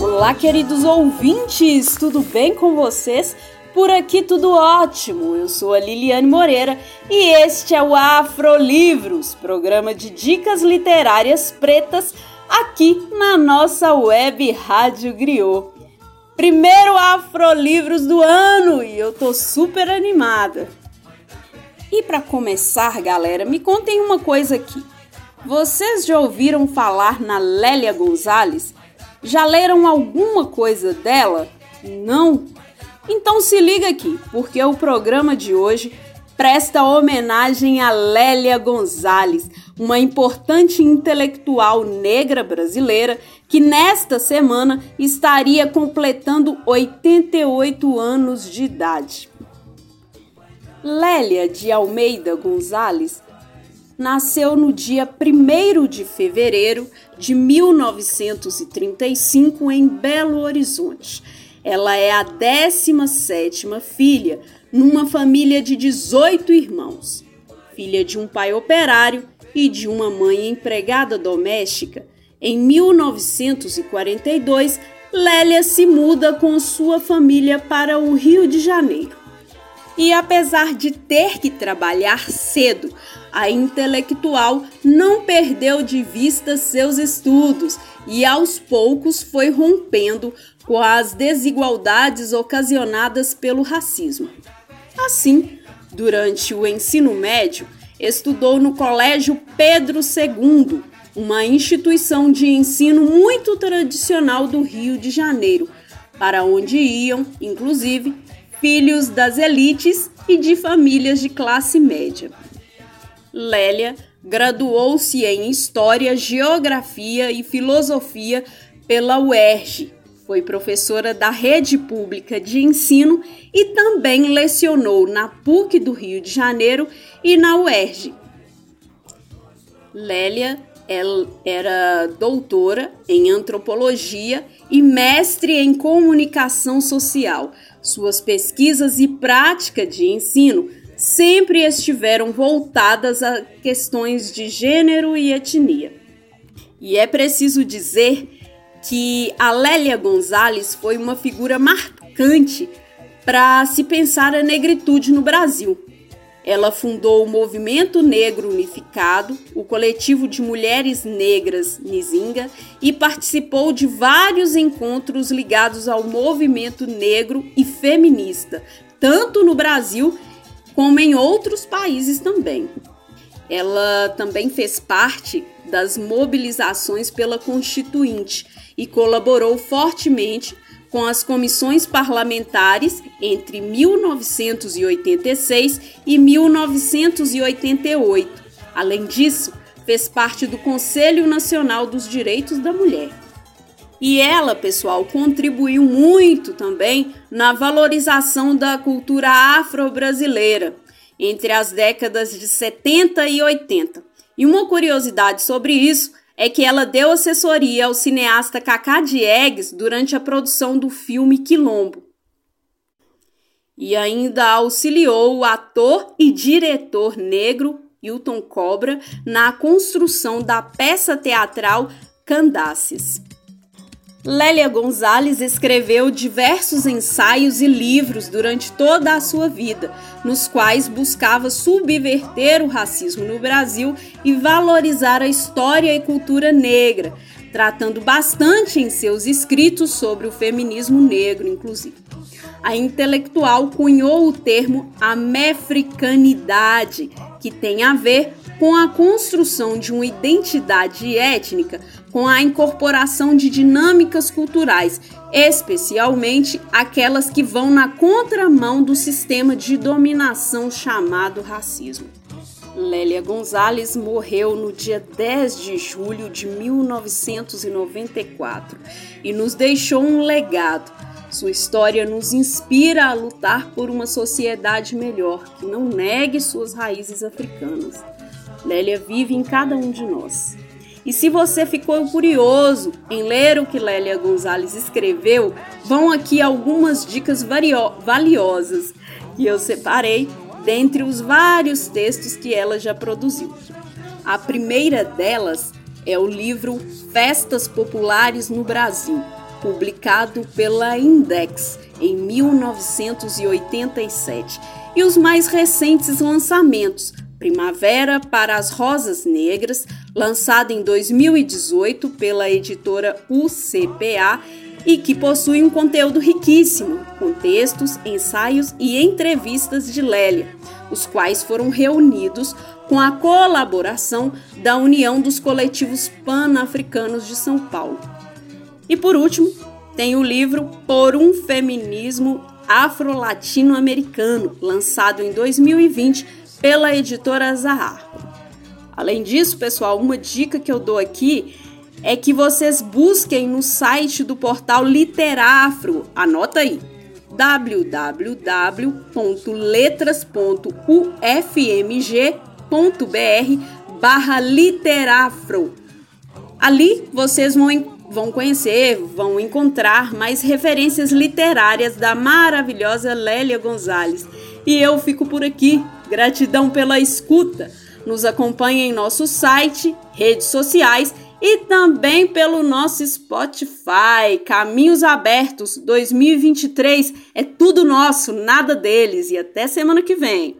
Olá, queridos ouvintes, tudo bem com vocês? Por aqui tudo ótimo. Eu sou a Liliane Moreira e este é o Afrolivros, programa de dicas literárias pretas aqui na nossa web Rádio Griot. Primeiro Afrolivros do ano e eu tô super animada. E para começar, galera, me contem uma coisa aqui. Vocês já ouviram falar na Lélia Gonzalez? Já leram alguma coisa dela? Não? Então se liga aqui, porque o programa de hoje presta homenagem a Lélia Gonzalez, uma importante intelectual negra brasileira que nesta semana estaria completando 88 anos de idade. Lélia de Almeida Gonzalez nasceu no dia 1 de fevereiro de 1935 em Belo Horizonte. Ela é a 17ª filha numa família de 18 irmãos. Filha de um pai operário e de uma mãe empregada doméstica, em 1942, Lélia se muda com sua família para o Rio de Janeiro. E apesar de ter que trabalhar cedo, a intelectual não perdeu de vista seus estudos e aos poucos foi rompendo com as desigualdades ocasionadas pelo racismo. Assim, durante o ensino médio, estudou no Colégio Pedro II, uma instituição de ensino muito tradicional do Rio de Janeiro, para onde iam, inclusive, filhos das elites e de famílias de classe média. Lélia graduou-se em História, Geografia e Filosofia pela UERJ. Foi professora da rede pública de ensino e também lecionou na PUC do Rio de Janeiro e na UERJ. Lélia era doutora em antropologia e mestre em comunicação social, suas pesquisas e prática de ensino sempre estiveram voltadas a questões de gênero e etnia. E é preciso dizer que a Lélia Gonzalez foi uma figura marcante para se pensar a negritude no Brasil. Ela fundou o Movimento Negro Unificado, o coletivo de mulheres negras Nizinga e participou de vários encontros ligados ao movimento negro e feminista, tanto no Brasil como em outros países também. Ela também fez parte das mobilizações pela Constituinte e colaborou fortemente com as comissões parlamentares entre 1986 e 1988. Além disso, fez parte do Conselho Nacional dos Direitos da Mulher. E ela, pessoal, contribuiu muito também na valorização da cultura afro-brasileira entre as décadas de 70 e 80. E uma curiosidade sobre isso é que ela deu assessoria ao cineasta Cacá Diegues durante a produção do filme Quilombo. E ainda auxiliou o ator e diretor negro Hilton Cobra na construção da peça teatral Candaces. Lélia Gonzalez escreveu diversos ensaios e livros durante toda a sua vida, nos quais buscava subverter o racismo no Brasil e valorizar a história e cultura negra, tratando bastante em seus escritos sobre o feminismo negro, inclusive. A intelectual cunhou o termo amefricanidade, que tem a ver com a construção de uma identidade étnica com a incorporação de dinâmicas culturais, especialmente aquelas que vão na contramão do sistema de dominação chamado racismo. Lélia Gonzalez morreu no dia 10 de julho de 1994 e nos deixou um legado. Sua história nos inspira a lutar por uma sociedade melhor que não negue suas raízes africanas. Lélia vive em cada um de nós. E se você ficou curioso em ler o que Lélia Gonzalez escreveu, vão aqui algumas dicas valiosas que eu separei dentre os vários textos que ela já produziu. A primeira delas é o livro Festas Populares no Brasil, publicado pela Index em 1987, e os mais recentes lançamentos Primavera para as Rosas Negras, lançado em 2018 pela editora UCPA e que possui um conteúdo riquíssimo, com textos, ensaios e entrevistas de Lélia, os quais foram reunidos com a colaboração da União dos Coletivos Pan-Africanos de São Paulo. E por último, tem o livro Por um Feminismo Afro-Latino-Americano, lançado em 2020 pela editora Zahar. Além disso, pessoal, uma dica que eu dou aqui é que vocês busquem no site do portal Literafro. Anota aí www.letras.ufmg.br barra literafro. Ali vocês vão, vão conhecer, vão encontrar mais referências literárias da maravilhosa Lélia Gonzalez. E eu fico por aqui. Gratidão pela escuta. Nos acompanhe em nosso site, redes sociais e também pelo nosso Spotify. Caminhos Abertos 2023 é tudo nosso, nada deles. E até semana que vem.